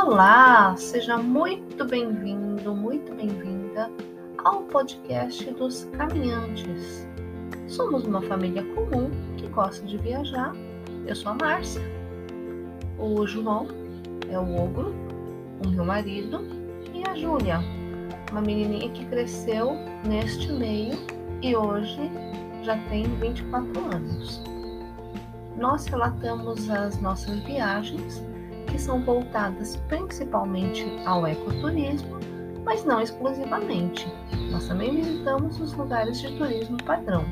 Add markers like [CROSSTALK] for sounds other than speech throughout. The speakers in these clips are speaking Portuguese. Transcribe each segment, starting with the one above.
Olá, seja muito bem-vindo, muito bem-vinda ao podcast dos caminhantes. Somos uma família comum que gosta de viajar. Eu sou a Márcia. O João é o ogro, o meu marido, e a Júlia, uma menininha que cresceu neste meio e hoje já tem 24 anos. Nós relatamos as nossas viagens que são voltadas principalmente ao ecoturismo, mas não exclusivamente. Nós também visitamos os lugares de turismo padrão.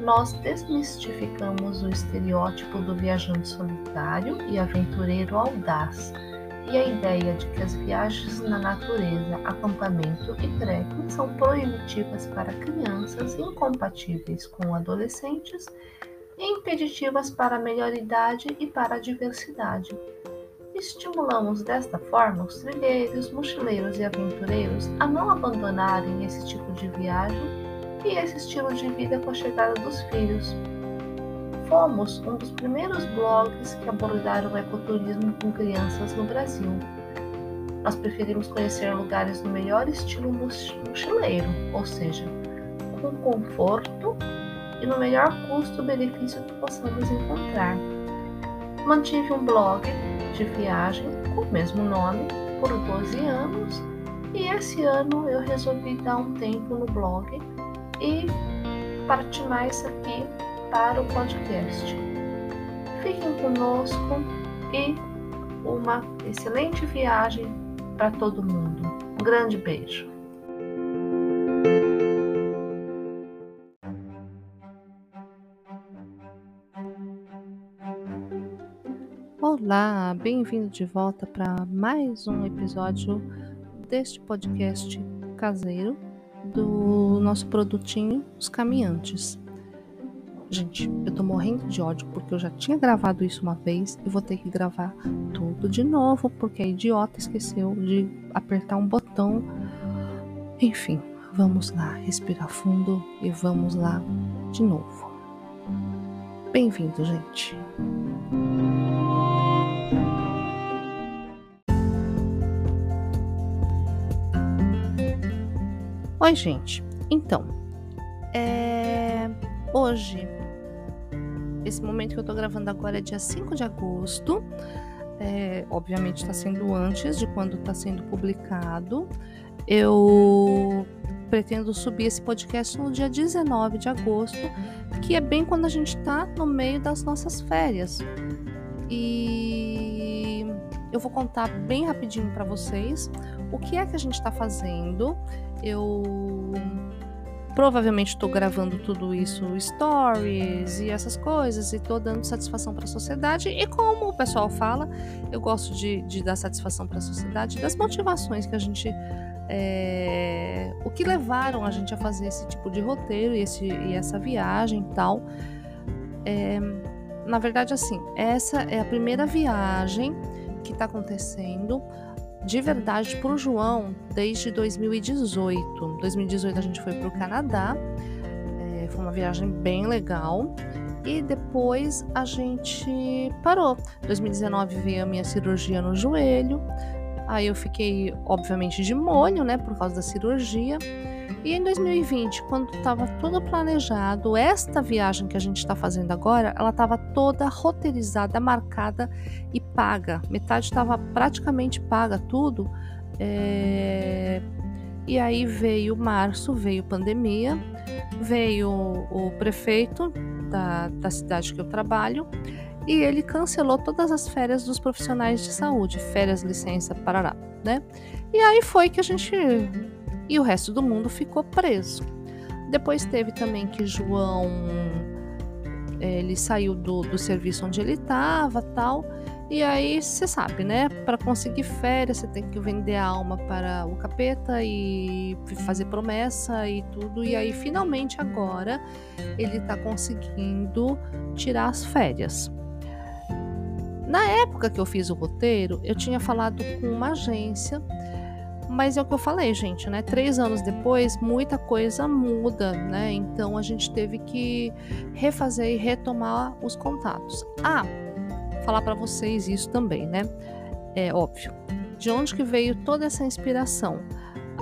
Nós desmistificamos o estereótipo do viajante solitário e aventureiro audaz e a ideia de que as viagens na natureza, acampamento e trekking são proibitivas para crianças, incompatíveis com adolescentes e impeditivas para a melhor idade e para a diversidade. Estimulamos desta forma os trilheiros, mochileiros e aventureiros a não abandonarem esse tipo de viagem e esse estilo de vida com a chegada dos filhos. Fomos um dos primeiros blogs que abordaram o ecoturismo com crianças no Brasil. Nós preferimos conhecer lugares no melhor estilo mochileiro, ou seja, com conforto e no melhor custo-benefício que possamos encontrar. Mantive um blog de viagem com o mesmo nome por 12 anos e esse ano eu resolvi dar um tempo no blog e partir mais aqui para o podcast. Fiquem conosco e uma excelente viagem para todo mundo. Um grande beijo. Olá, bem-vindo de volta para mais um episódio deste podcast caseiro do nosso produtinho Os Caminhantes. Gente, eu tô morrendo de ódio porque eu já tinha gravado isso uma vez e vou ter que gravar tudo de novo porque a idiota esqueceu de apertar um botão. Enfim, vamos lá, respirar fundo e vamos lá de novo. Bem-vindo, gente. Oi, gente. Então, é... hoje, esse momento que eu tô gravando agora é dia 5 de agosto. É, obviamente está sendo antes de quando está sendo publicado. Eu pretendo subir esse podcast no dia 19 de agosto, que é bem quando a gente está no meio das nossas férias. E eu vou contar bem rapidinho para vocês o que é que a gente está fazendo eu provavelmente estou gravando tudo isso, stories e essas coisas, e estou dando satisfação para a sociedade. E como o pessoal fala, eu gosto de, de dar satisfação para a sociedade das motivações que a gente. É, o que levaram a gente a fazer esse tipo de roteiro e, esse, e essa viagem e tal. É, na verdade, assim, essa é a primeira viagem que está acontecendo de verdade para o João desde 2018. 2018 a gente foi para o Canadá, é, foi uma viagem bem legal. E depois a gente parou. 2019 veio a minha cirurgia no joelho. Aí eu fiquei, obviamente, de molho, né, por causa da cirurgia. E em 2020, quando estava tudo planejado, esta viagem que a gente está fazendo agora, ela estava toda roteirizada, marcada e paga. Metade estava praticamente paga, tudo. É... E aí veio março, veio pandemia, veio o prefeito da, da cidade que eu trabalho e ele cancelou todas as férias dos profissionais de saúde, férias, licença, parará, né? E aí foi que a gente e o resto do mundo ficou preso. Depois teve também que João ele saiu do, do serviço onde ele estava, tal. E aí você sabe, né? Para conseguir férias, você tem que vender a alma para o capeta e fazer promessa e tudo. E aí, finalmente, agora ele está conseguindo tirar as férias. Na época que eu fiz o roteiro, eu tinha falado com uma agência mas é o que eu falei, gente, né? Três anos depois, muita coisa muda, né? Então a gente teve que refazer e retomar os contatos. Ah, falar para vocês isso também, né? É óbvio. De onde que veio toda essa inspiração?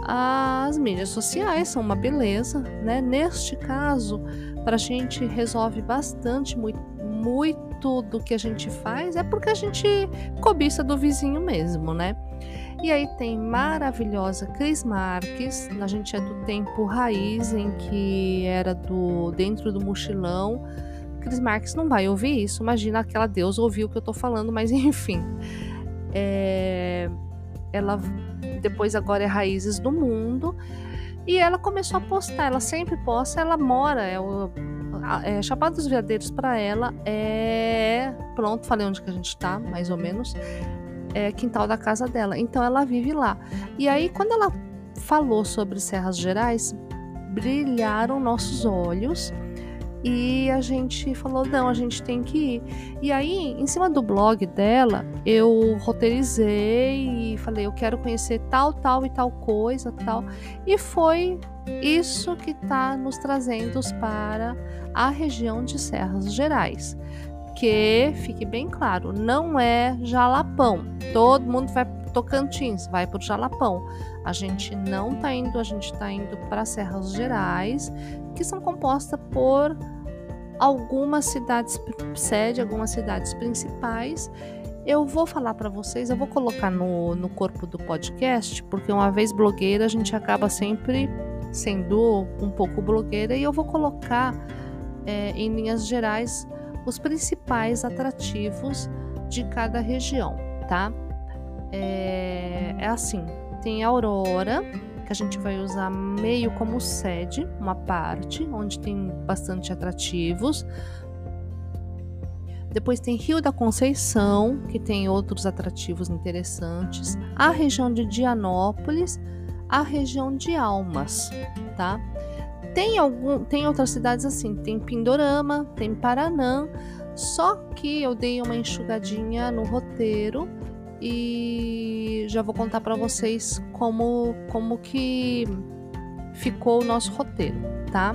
As mídias sociais são uma beleza, né? Neste caso, para a gente resolve bastante, muito, muito do que a gente faz é porque a gente cobiça do vizinho mesmo, né? E aí tem maravilhosa Cris Marques, a gente é do tempo raiz em que era do dentro do mochilão. Cris Marques não vai ouvir isso, imagina aquela deusa ouviu o que eu tô falando, mas [LAUGHS] enfim. É, ela depois agora é Raízes do Mundo. E ela começou a postar, ela sempre posta, ela mora, é, o, é Chapada dos Veadeiros para ela é. Pronto, falei onde que a gente tá, mais ou menos é, quintal da casa dela. Então ela vive lá. E aí, quando ela falou sobre Serras Gerais, brilharam nossos olhos e a gente falou: não, a gente tem que ir. E aí, em cima do blog dela, eu roteirizei e falei: eu quero conhecer tal, tal e tal coisa, tal. E foi isso que está nos trazendo para a região de Serras Gerais que fique bem claro, não é Jalapão. Todo mundo vai Tocantins, vai para o Jalapão. A gente não está indo, a gente está indo para Serras Gerais, que são compostas por algumas cidades sede, algumas cidades principais. Eu vou falar para vocês, eu vou colocar no, no corpo do podcast, porque uma vez blogueira a gente acaba sempre sendo um pouco blogueira e eu vou colocar é, em linhas gerais os principais atrativos de cada região, tá? É, é assim, tem a Aurora, que a gente vai usar meio como sede, uma parte, onde tem bastante atrativos. Depois tem Rio da Conceição, que tem outros atrativos interessantes. A região de Dianópolis, a região de Almas, tá? Tem, algum, tem outras cidades assim, tem Pindorama, tem Paranã, só que eu dei uma enxugadinha no roteiro e já vou contar para vocês como, como que ficou o nosso roteiro, tá?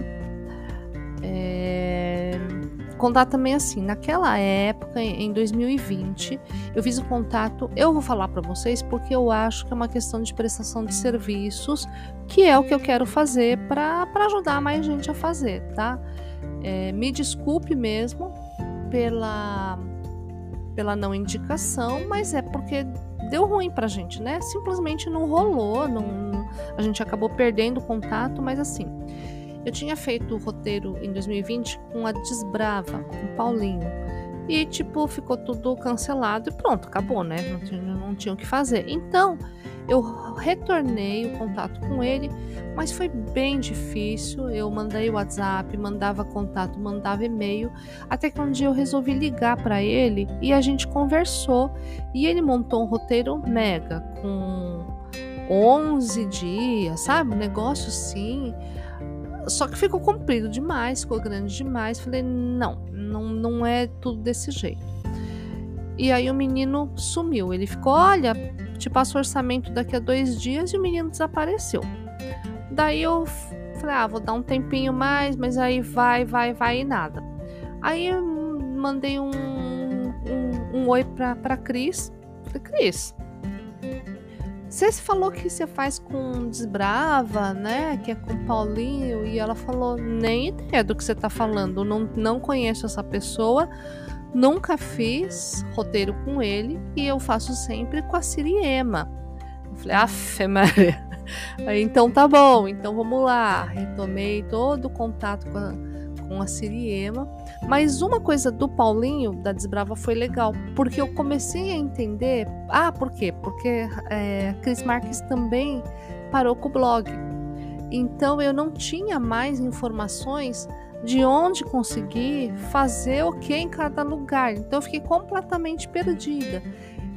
É contar também assim, naquela época, em 2020, eu fiz o contato, eu vou falar para vocês porque eu acho que é uma questão de prestação de serviços, que é o que eu quero fazer para ajudar mais gente a fazer, tá? É, me desculpe mesmo pela, pela não indicação, mas é porque deu ruim pra gente, né? Simplesmente não rolou, não, a gente acabou perdendo o contato, mas assim. Eu tinha feito o roteiro em 2020 com a Desbrava, com o Paulinho. E, tipo, ficou tudo cancelado e pronto, acabou, né? Não, tinha, não tinha o que fazer. Então, eu retornei o contato com ele, mas foi bem difícil. Eu mandei WhatsApp, mandava contato, mandava e-mail, até que um dia eu resolvi ligar para ele e a gente conversou. E ele montou um roteiro mega, com 11 dias, sabe? Um negócio assim. Só que ficou comprido demais, ficou grande demais. Falei, não, não, não é tudo desse jeito. E aí o menino sumiu. Ele ficou, olha, te passo orçamento daqui a dois dias e o menino desapareceu. Daí eu falei, ah, vou dar um tempinho mais, mas aí vai, vai, vai e nada. Aí mandei um, um, um oi pra, pra Cris. Falei, Cris, você falou que você faz com Desbrava, né? Que é com Paulinho. E ela falou: nem ideia do que você tá falando. Não, não conheço essa pessoa. Nunca fiz roteiro com ele. E eu faço sempre com a Siriema. Eu falei: Aff, Maria. [LAUGHS] Então tá bom, então vamos lá. Retomei todo o contato com a, com a Siriema. Mas uma coisa do Paulinho, da Desbrava, foi legal, porque eu comecei a entender. Ah, por quê? Porque é, Cris Marques também parou com o blog. Então eu não tinha mais informações de onde conseguir fazer o que em cada lugar. Então eu fiquei completamente perdida.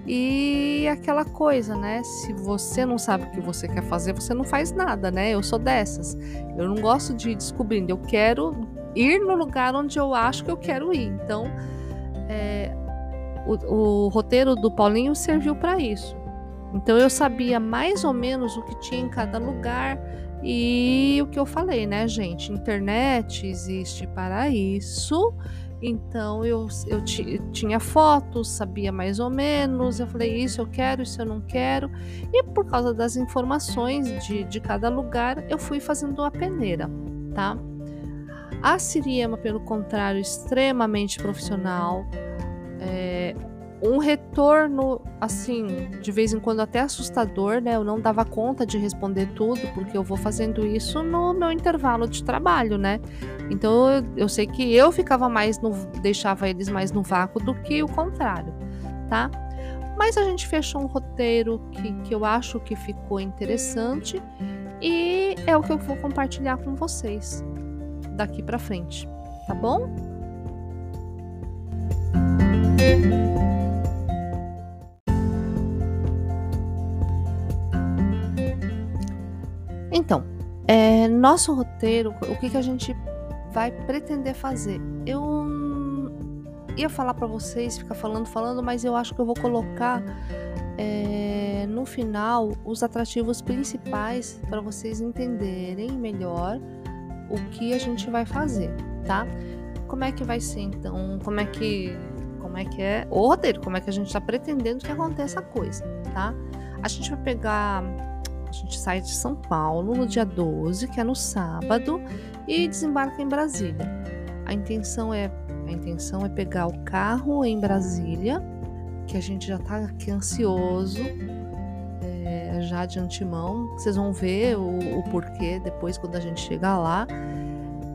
E aquela coisa, né? Se você não sabe o que você quer fazer, você não faz nada, né? Eu sou dessas. Eu não gosto de ir descobrindo. Eu quero ir no lugar onde eu acho que eu quero ir. Então, é, o, o roteiro do Paulinho serviu para isso. Então eu sabia mais ou menos o que tinha em cada lugar e o que eu falei, né, gente? Internet existe para isso Então eu, eu tinha fotos, sabia mais ou menos. Eu falei, isso eu quero, isso eu não quero. E por causa das informações de, de cada lugar, eu fui fazendo a peneira, tá? A Siriema, pelo contrário, extremamente profissional. É, um retorno, assim, de vez em quando até assustador, né? Eu não dava conta de responder tudo, porque eu vou fazendo isso no meu intervalo de trabalho, né? Então eu, eu sei que eu ficava mais no. deixava eles mais no vácuo do que o contrário, tá? Mas a gente fechou um roteiro que, que eu acho que ficou interessante e é o que eu vou compartilhar com vocês daqui para frente, tá bom? Então, é, nosso roteiro, o que, que a gente vai pretender fazer? Eu ia falar para vocês, ficar falando, falando, mas eu acho que eu vou colocar é, no final os atrativos principais para vocês entenderem melhor o que a gente vai fazer, tá? Como é que vai ser então? Como é que como é que é o roteiro? Como é que a gente está pretendendo que aconteça a coisa, tá? A gente vai pegar a gente sai de São Paulo no dia 12, que é no sábado, e desembarca em Brasília. A intenção é a intenção é pegar o carro em Brasília, que a gente já está aqui ansioso, já de antemão. Vocês vão ver o, o porquê depois quando a gente chegar lá.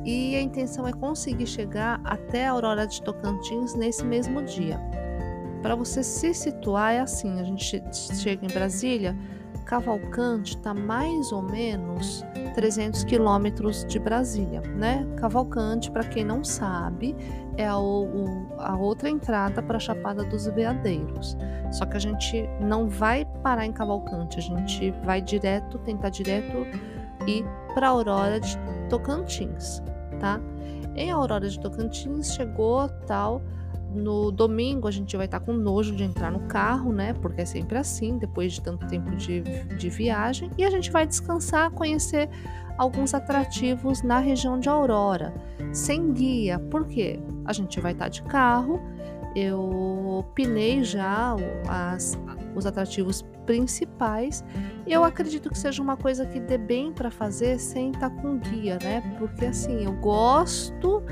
E a intenção é conseguir chegar até a Aurora de Tocantins nesse mesmo dia. Para você se situar, é assim: a gente chega em Brasília, Cavalcante está mais ou menos 300 quilômetros de Brasília, né? Cavalcante, para quem não sabe, é a, o, a outra entrada para a Chapada dos Veadeiros. Só que a gente não vai parar em Cavalcante, a gente vai direto, tentar direto ir para Aurora de Tocantins, tá? Em Aurora de Tocantins chegou tal no domingo a gente vai estar tá com nojo de entrar no carro, né? Porque é sempre assim, depois de tanto tempo de, de viagem. E a gente vai descansar, conhecer alguns atrativos na região de Aurora, sem guia. Por quê? A gente vai estar tá de carro, eu pinei já as, os atrativos principais. E eu acredito que seja uma coisa que dê bem para fazer sem estar tá com guia, né? Porque assim, eu gosto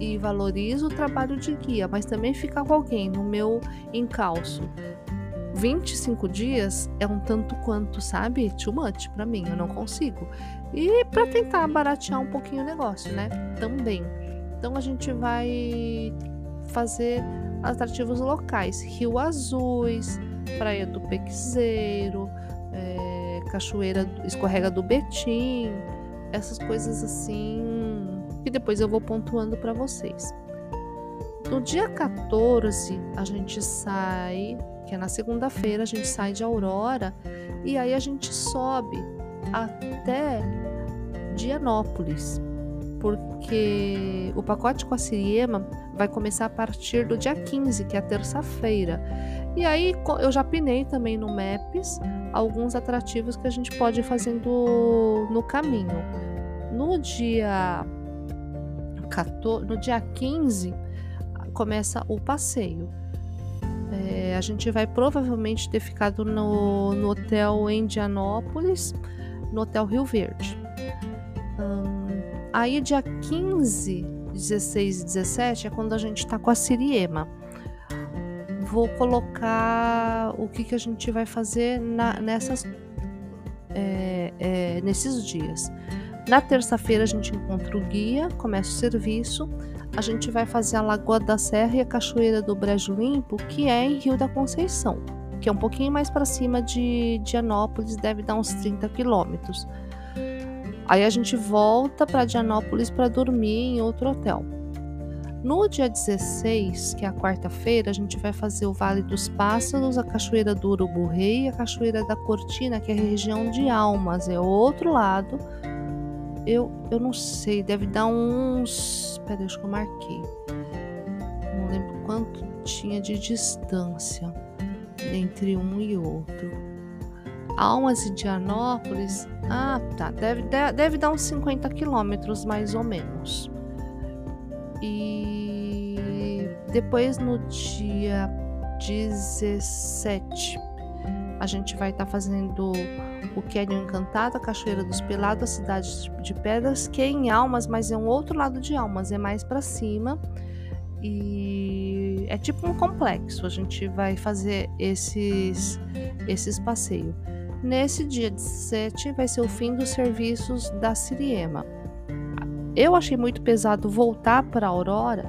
e valorizo o trabalho de guia, mas também ficar com alguém no meu encalço 25 dias é um tanto quanto, sabe? Too much para mim, eu não consigo. E para tentar baratear um pouquinho o negócio, né? Também. Então a gente vai fazer atrativos locais, Rio Azuis, Praia do Pequizeiro, é, Cachoeira Escorrega do Betim, essas coisas assim que depois eu vou pontuando para vocês. No dia 14, a gente sai, que é na segunda-feira, a gente sai de Aurora e aí a gente sobe até Dianópolis, porque o pacote com a Siriema vai começar a partir do dia 15, que é terça-feira. E aí eu já pinei também no Maps alguns atrativos que a gente pode ir fazendo no caminho. No dia 14, no dia 15 começa o passeio. É, a gente vai provavelmente ter ficado no, no hotel Indianópolis, no hotel Rio Verde. Hum, aí, dia 15, 16 e 17 é quando a gente está com a Siriema. Vou colocar o que, que a gente vai fazer na, nessas, é, é, nesses dias. Na terça-feira a gente encontra o guia, começa o serviço. A gente vai fazer a Lagoa da Serra e a Cachoeira do Brejo Limpo, que é em Rio da Conceição, que é um pouquinho mais para cima de, Dianópolis, deve dar uns 30 quilômetros. Aí a gente volta para Dianópolis para dormir em outro hotel. No dia 16, que é a quarta-feira, a gente vai fazer o Vale dos Pássaros, a Cachoeira do Urubu Rei e a Cachoeira da Cortina, que é a região de Almas, é outro lado eu, eu não sei, deve dar uns. Peraí, acho que eu marquei. Não lembro quanto tinha de distância entre um e outro. Almas e Dianópolis. Ah, tá. Deve, deve dar uns 50 quilômetros mais ou menos. E Depois, no dia 17, a gente vai estar tá fazendo o Canyon Encantado, a Cachoeira dos Pelados, a Cidade de Pedras, que é em Almas, mas é um outro lado de Almas, é mais para cima. E é tipo um complexo. A gente vai fazer esses esses passeios. Nesse dia 17 vai ser o fim dos serviços da Siriema. Eu achei muito pesado voltar para Aurora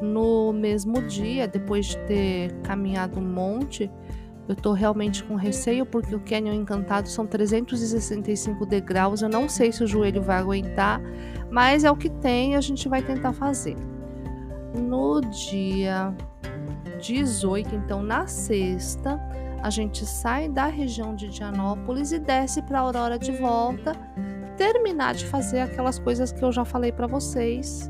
no mesmo dia, depois de ter caminhado um monte. Eu tô realmente com receio porque o Canyon Encantado são 365 degraus. Eu não sei se o joelho vai aguentar, mas é o que tem, a gente vai tentar fazer. No dia 18, então na sexta, a gente sai da região de Dianópolis e desce para Aurora de volta, terminar de fazer aquelas coisas que eu já falei para vocês,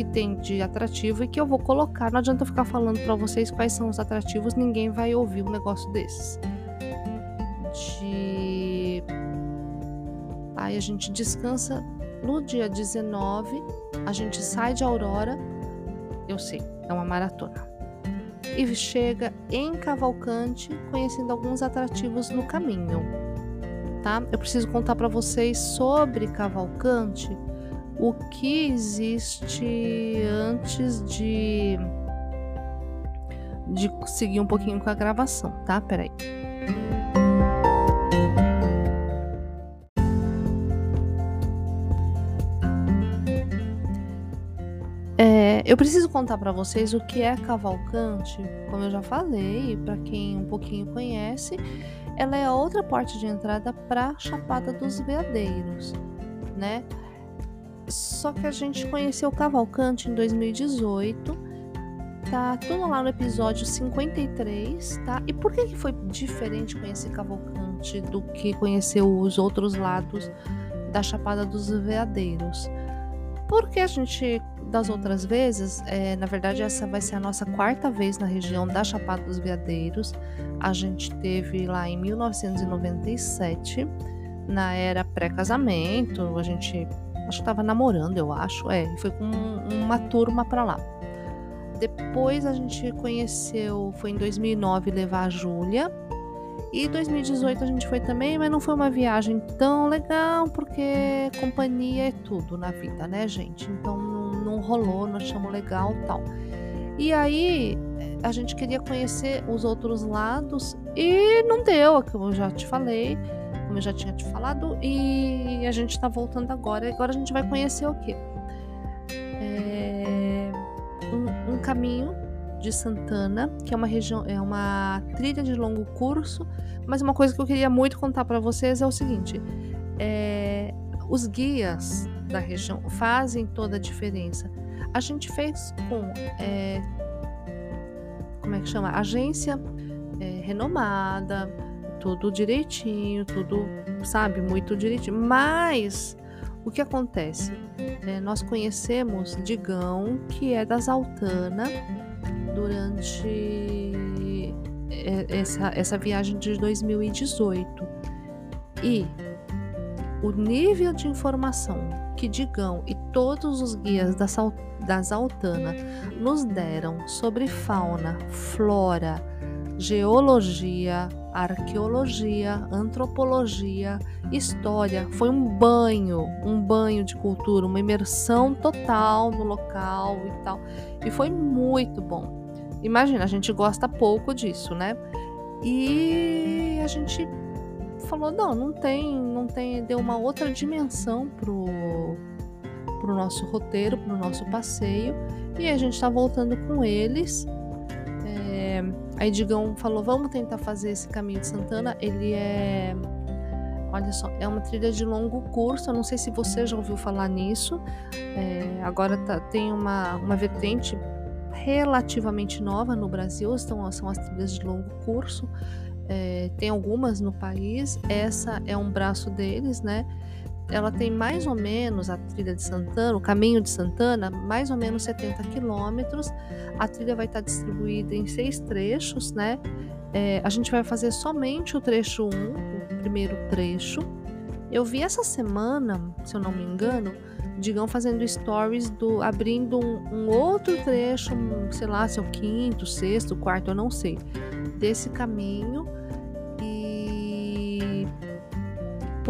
que tem de atrativo e que eu vou colocar. Não adianta eu ficar falando para vocês quais são os atrativos, ninguém vai ouvir um negócio desses. De aí a gente descansa no dia 19, a gente sai de Aurora. Eu sei, é uma maratona e chega em Cavalcante, conhecendo alguns atrativos no caminho. Tá? Eu preciso contar para vocês sobre Cavalcante, o que existe antes de de seguir um pouquinho com a gravação, tá? Peraí. Eu preciso contar para vocês o que é Cavalcante, como eu já falei, para quem um pouquinho conhece, ela é a outra porta de entrada para Chapada dos Veadeiros, né? Só que a gente conheceu Cavalcante em 2018, tá tudo lá no episódio 53, tá? E por que, que foi diferente conhecer Cavalcante do que conhecer os outros lados da Chapada dos Veadeiros? Porque a gente das outras vezes, é, na verdade, essa vai ser a nossa quarta vez na região da Chapada dos Veadeiros. A gente teve lá em 1997, na era pré-casamento. A gente acho que estava namorando, eu acho. É, foi com uma turma para lá. Depois a gente conheceu, foi em 2009 levar a Júlia. E 2018 a gente foi também, mas não foi uma viagem tão legal, porque companhia é tudo na vida, né, gente? Então não rolou, não achamos legal tal. E aí a gente queria conhecer os outros lados e não deu, como eu já te falei, como eu já tinha te falado, e a gente está voltando agora. Agora a gente vai conhecer o quê? É, um, um caminho de Santana, que é uma região, é uma trilha de longo curso. Mas uma coisa que eu queria muito contar para vocês é o seguinte: é, os guias da região fazem toda a diferença. A gente fez com, é, como é que chama? Agência é, renomada, tudo direitinho, tudo, sabe, muito direitinho. Mas o que acontece? É, nós conhecemos Digão, que é das Altana, durante é, essa, essa viagem de 2018. E o nível de informação que Digão e todos os guias das, das Altana nos deram sobre fauna, flora, geologia, arqueologia, antropologia, história, foi um banho, um banho de cultura, uma imersão total no local e tal. E foi muito bom. Imagina, a gente gosta pouco disso, né? E a gente falou, não, não tem, não tem, deu uma outra dimensão pro, pro nosso roteiro, pro nosso passeio, e a gente tá voltando com eles. Aí Digão falou, vamos tentar fazer esse caminho de Santana, ele é Olha só, é uma trilha de longo curso. Eu não sei se você já ouviu falar nisso. É, agora tá, tem uma, uma vertente relativamente nova no Brasil. Então, são as trilhas de longo curso. É, tem algumas no país, essa é um braço deles, né? Ela tem mais ou menos a trilha de Santana, o caminho de Santana, mais ou menos 70 quilômetros. A trilha vai estar distribuída em seis trechos, né? É, a gente vai fazer somente o trecho 1, um, o primeiro trecho. Eu vi essa semana, se eu não me engano, Digão fazendo stories do abrindo um, um outro trecho, sei lá, seu quinto, sexto, quarto, eu não sei, desse caminho.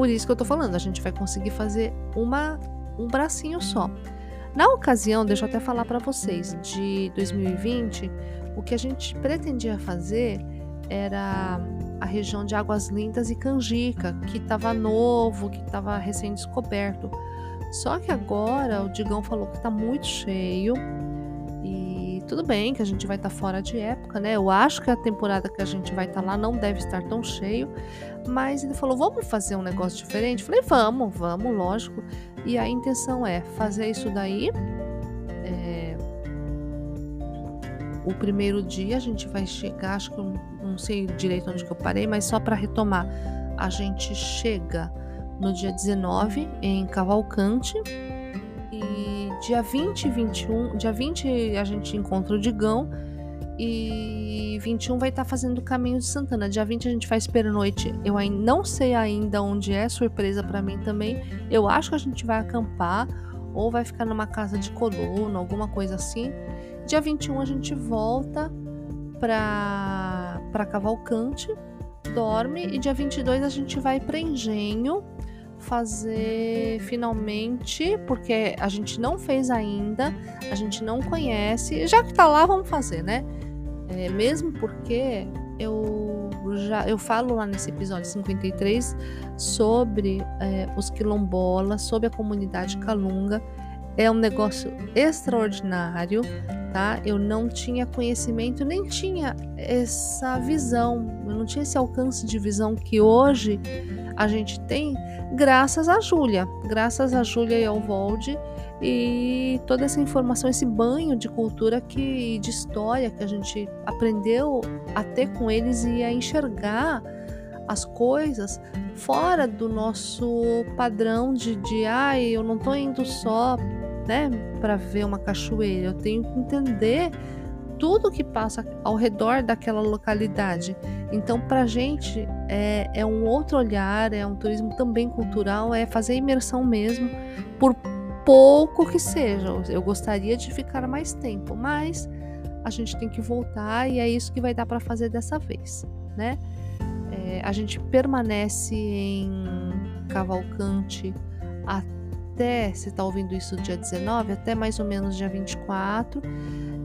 Por isso que eu tô falando, a gente vai conseguir fazer uma um bracinho só. Na ocasião, deixa eu até falar para vocês, de 2020, o que a gente pretendia fazer era a região de Águas Lindas e Canjica, que estava novo, que estava recém-descoberto. Só que agora o Digão falou que está muito cheio e tudo bem que a gente vai estar tá fora de época, né? Eu acho que a temporada que a gente vai estar tá lá não deve estar tão cheio, mas ele falou: vamos fazer um negócio diferente? Eu falei: vamos, vamos, lógico. E a intenção é fazer isso daí. É... O primeiro dia a gente vai chegar, acho que eu não sei direito onde que eu parei, mas só para retomar, a gente chega no dia 19 em Cavalcante e dia 20 e 21, dia 20 a gente encontra o Digão e 21 vai estar tá fazendo o caminho de Santana. Dia 20 a gente faz pernoite. Eu não sei ainda onde é, surpresa para mim também. Eu acho que a gente vai acampar ou vai ficar numa casa de coluna, alguma coisa assim. Dia 21 a gente volta para para Cavalcante, dorme e dia 22 a gente vai para Engenho fazer finalmente, porque a gente não fez ainda, a gente não conhece. Já que tá lá, vamos fazer, né? É, mesmo porque eu já eu falo lá nesse episódio 53 sobre é, os quilombolas, sobre a comunidade calunga. É um negócio extraordinário, tá? Eu não tinha conhecimento, nem tinha essa visão, eu não tinha esse alcance de visão que hoje a gente tem, graças a Júlia, graças a Júlia e ao Volde e toda essa informação, esse banho de cultura que de história que a gente aprendeu a ter com eles e a enxergar as coisas fora do nosso padrão de, de ai, eu não tô indo só, né, para ver uma cachoeira, eu tenho que entender tudo que passa ao redor daquela localidade. Então, para a gente é, é um outro olhar, é um turismo também cultural, é fazer imersão mesmo por pouco que seja. Eu gostaria de ficar mais tempo, mas a gente tem que voltar e é isso que vai dar para fazer dessa vez, né? É, a gente permanece em Cavalcante até, você está ouvindo isso dia 19, até mais ou menos dia 24.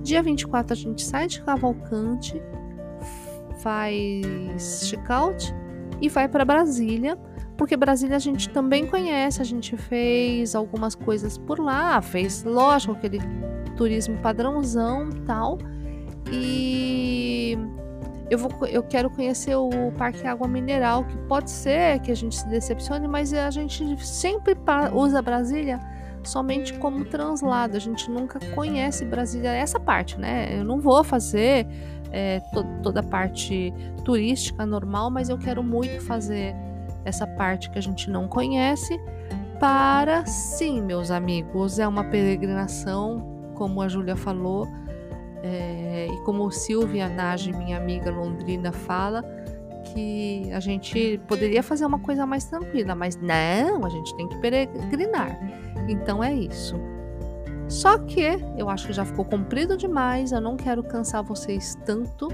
Dia 24 a gente sai de Cavalcante, faz check-out e vai para Brasília porque Brasília a gente também conhece, a gente fez algumas coisas por lá, fez, lógico, aquele turismo padrãozão tal. E eu, vou, eu quero conhecer o Parque Água Mineral, que pode ser que a gente se decepcione, mas a gente sempre usa Brasília somente como translado. A gente nunca conhece Brasília, essa parte, né? Eu não vou fazer é, to toda a parte turística normal, mas eu quero muito fazer essa parte que a gente não conhece, para sim, meus amigos, é uma peregrinação, como a Júlia falou, é, e como Silvia Nage, minha amiga londrina, fala, que a gente poderia fazer uma coisa mais tranquila, mas não, a gente tem que peregrinar. Então é isso. Só que eu acho que já ficou comprido demais, eu não quero cansar vocês tanto.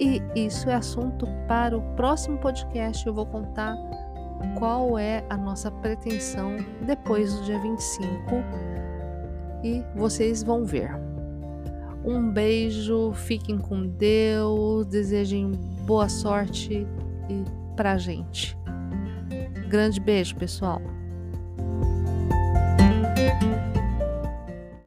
E isso é assunto para o próximo podcast. Eu vou contar qual é a nossa pretensão depois do dia 25 e vocês vão ver. Um beijo, fiquem com Deus, desejem boa sorte e pra gente. Grande beijo, pessoal.